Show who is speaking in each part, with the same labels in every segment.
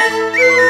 Speaker 1: Música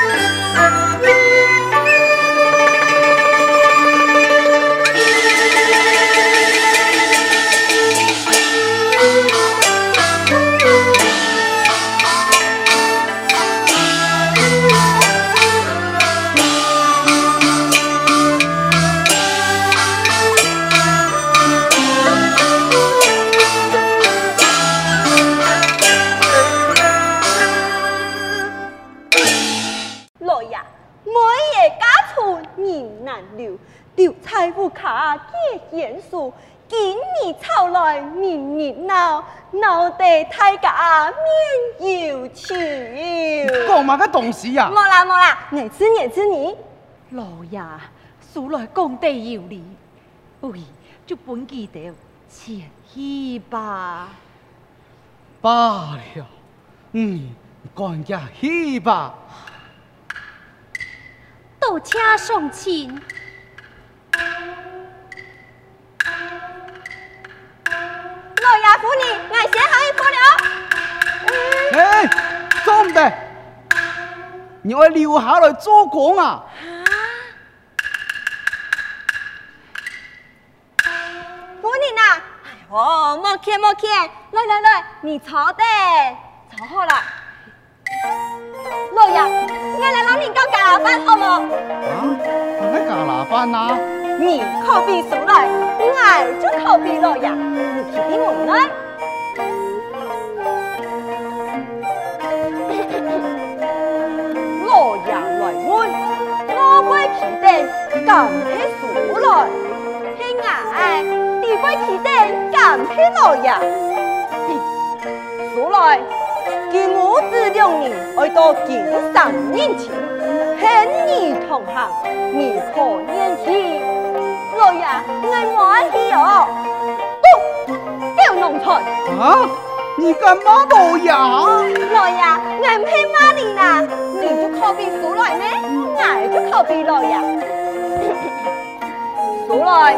Speaker 1: 东西呀！
Speaker 2: 莫啦莫啦，你吃你吃你。
Speaker 3: 老爷，素来讲得有理，喂，就本记得前去吧。
Speaker 1: 罢了，嗯，赶紧去吧。
Speaker 3: 到车送亲。
Speaker 2: 老爷夫人，我先下去了。
Speaker 1: 哎，走唔得。你要留下来做工啊！
Speaker 2: 夫人啊，哦，莫客莫客，来来来，你坐的，坐好了。老爷，我来帮你搞加班好不？
Speaker 1: 啊，咩加哪班呐？
Speaker 2: 你靠边出来，我就靠边老爷，你去听我们。敢去数来，兄啊，地位起点敢去老呀？数来，今母子两人爱到金山迎亲，千里同行，你可愿意？老呀，我满意哦。不，叫农村。
Speaker 1: 啊，你干嘛老呀？
Speaker 2: 老呀，我唔系骂你啦，你就靠边数来咩？我就靠边老呀。数来，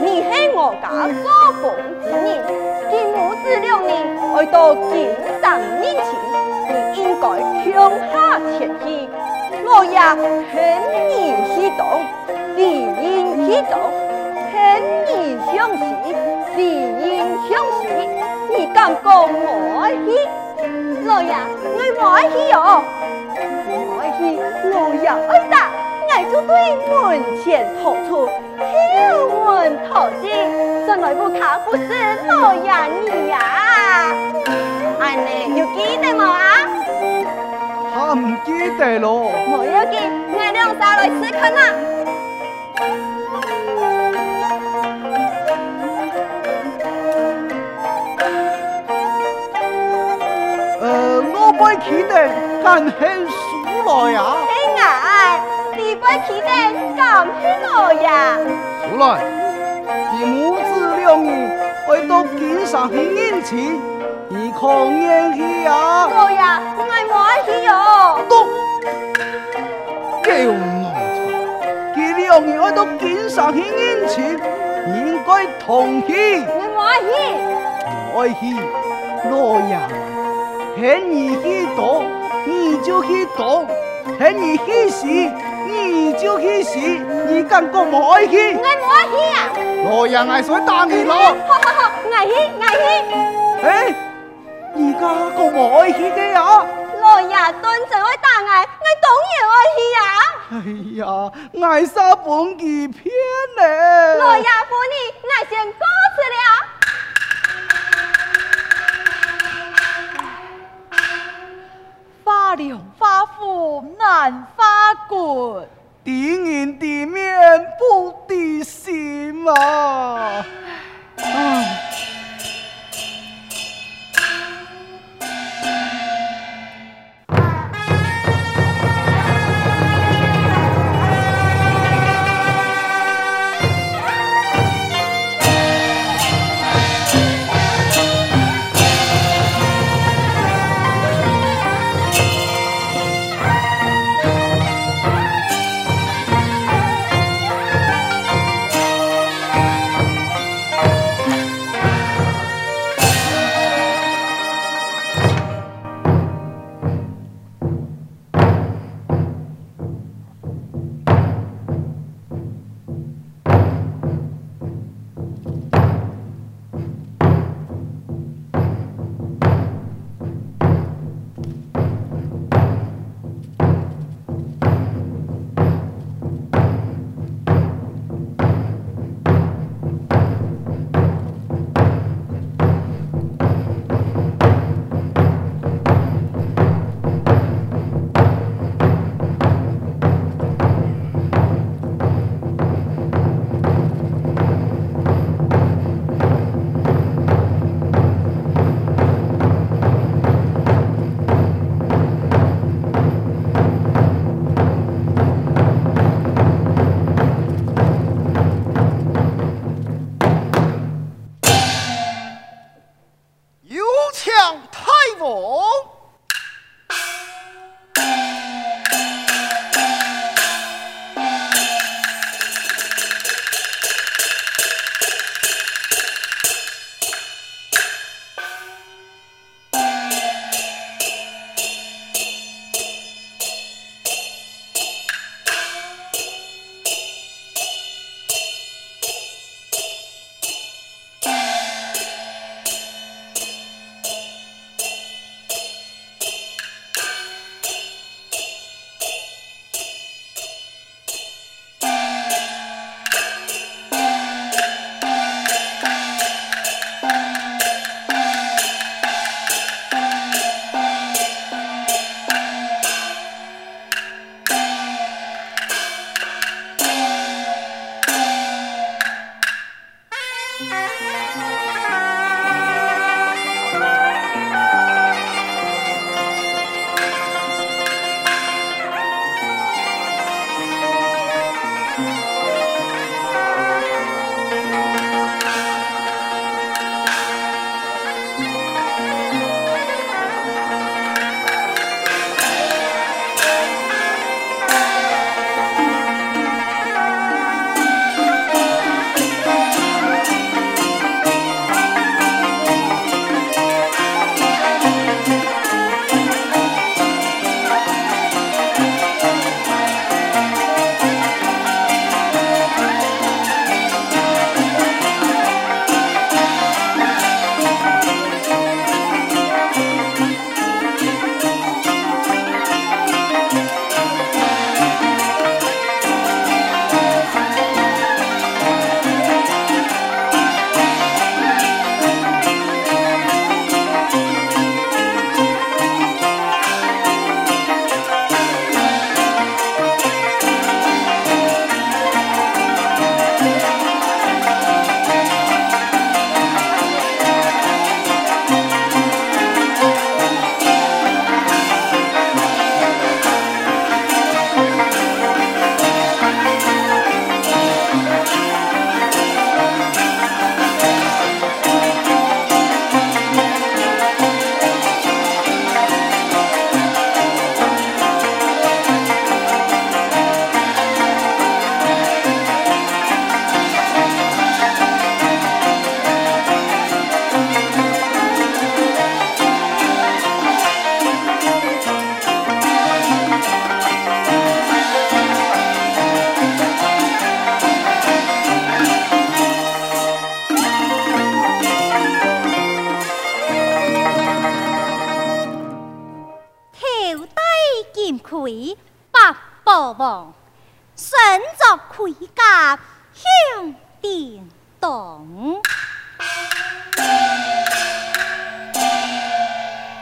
Speaker 2: 你系我家做工之人，见母子两人爱到金山迎亲，你应该向下前去。我也劝你去动，理应去动；劝你向西，理应向西。你敢讲我爱去？我也我爱去哦，我爱去，我也爱打。我就对门前突出，敲门讨进，从来不卡不是老呀你呀，安尼有记得冇啊？
Speaker 1: 他唔记得咯。
Speaker 2: 冇要紧，我俩再来试看啦。
Speaker 1: 呃，我不记得，但很熟了呀。出来，你母子两人会到金山去迎亲，你可愿意呀？
Speaker 2: 我呀，我爱去哟。
Speaker 1: 都，这样农村，佢两人会到金山去迎亲，应该同意。
Speaker 2: 我爱去，
Speaker 1: 爱去，老爷，喊你去读，你就去读，喊你去死。你就去死，你敢讲冇爱去？
Speaker 2: 我冇爱去啊！
Speaker 1: 老杨爱说打你咯！
Speaker 2: 好好好，爱去爱去。
Speaker 1: 哎，你家讲冇爱去的呀？
Speaker 2: 老杨端正爱打我，我当然爱去呀！
Speaker 1: 哎呀，爱啥本几片呢？
Speaker 2: 老杨夫人，我先告辞了。
Speaker 3: 发粮发福难发骨，
Speaker 1: 敌人的面不敌心啊！唉。
Speaker 4: 为八宝王，身着盔甲响叮当，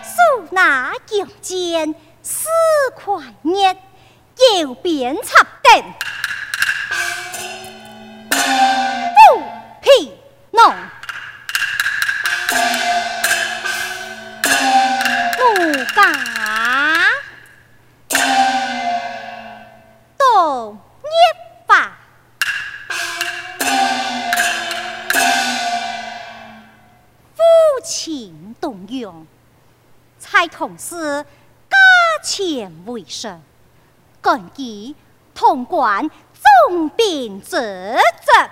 Speaker 4: 手拿剑尖似块镊，右边插灯，虎皮囊。太同时加前为上，根据潼关总兵职责。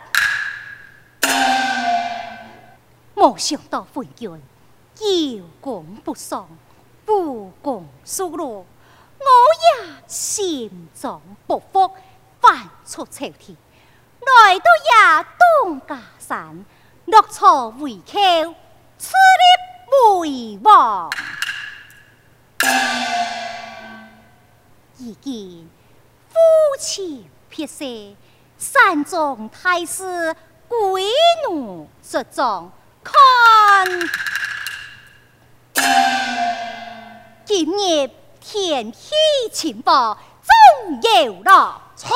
Speaker 4: 没想到昏君有功不赏，不攻自落，我也心中不服，反出朝廷，来到呀东家山，落草为寇，赐立为王。已经夫妻撇色，山中太师鬼怒之状，看今日天气晴报，终有了。
Speaker 5: 菜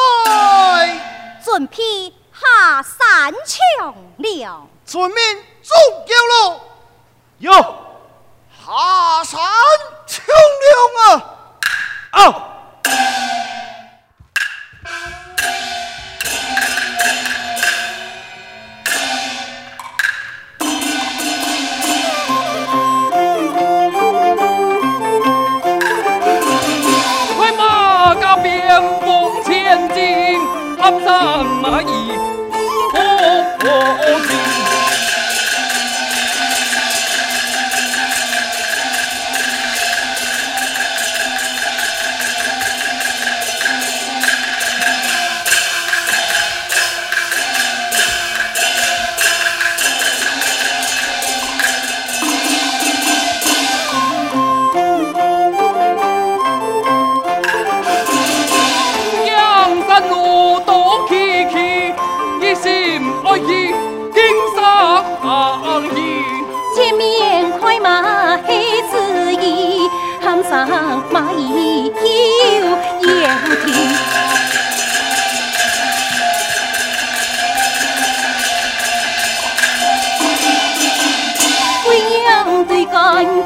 Speaker 4: 准批下山抢了。
Speaker 5: 村民，终有了。
Speaker 1: 哟，
Speaker 5: 下山抢了啊！
Speaker 1: 啊！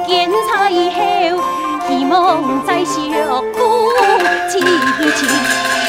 Speaker 4: 见彩后，希望再续夫妻情。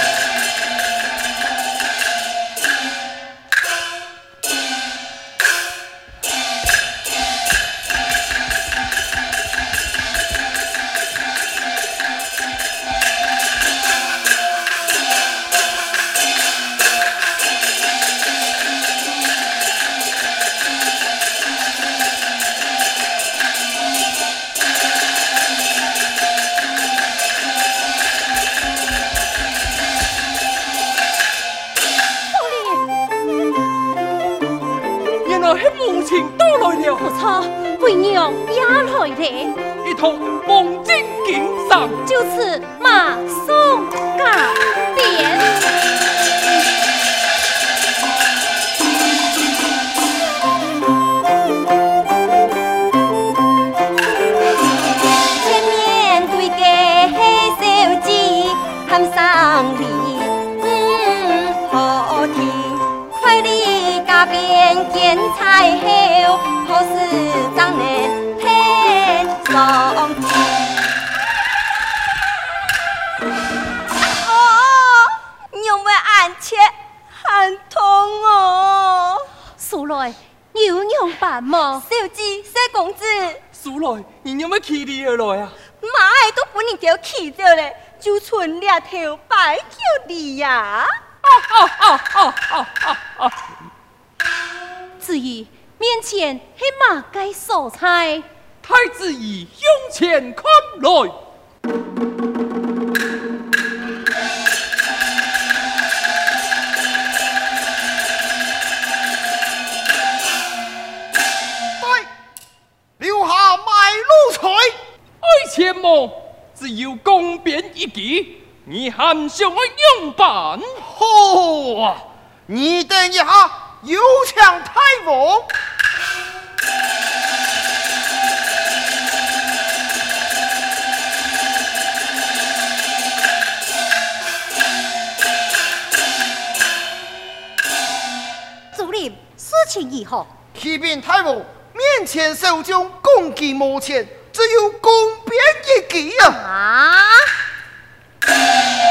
Speaker 6: 一同梦境景上，
Speaker 4: 就此马送嘎变。
Speaker 2: 小姐，小公子。
Speaker 6: 苏来，你有没有气你而来啊？
Speaker 2: 妈的，都把你叫气着嘞，就剩两条白叫你呀！
Speaker 4: 至于面前黑马该蔬菜。
Speaker 6: 太子爷向前看
Speaker 5: 来，下卖路财。
Speaker 6: 爱妾么，只有公鞭一击，你还想我样板？
Speaker 5: 好啊！你等一下，有抢太傅。
Speaker 4: 主任，事情如何？
Speaker 5: 启禀太傅，面前受将共计无钱，只有公啊！
Speaker 4: 啊！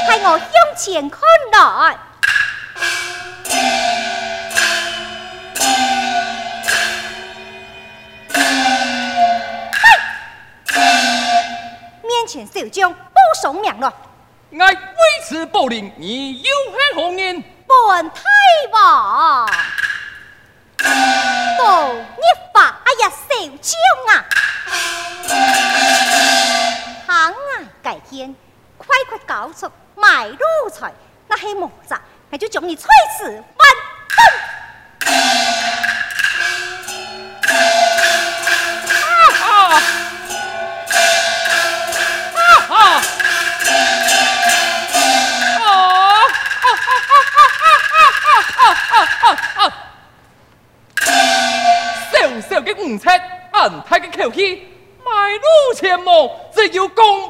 Speaker 4: 派我向前看来。面前受将不送命了。
Speaker 6: 我为此报令，你有何何言？
Speaker 4: 本太王，法哎呀，小将啊！天快快交出买路财，那些莫杂，我就将你踹死万顿！
Speaker 6: 啊啊啊！小小的五尺，安太的口气，卖路钱么？只有公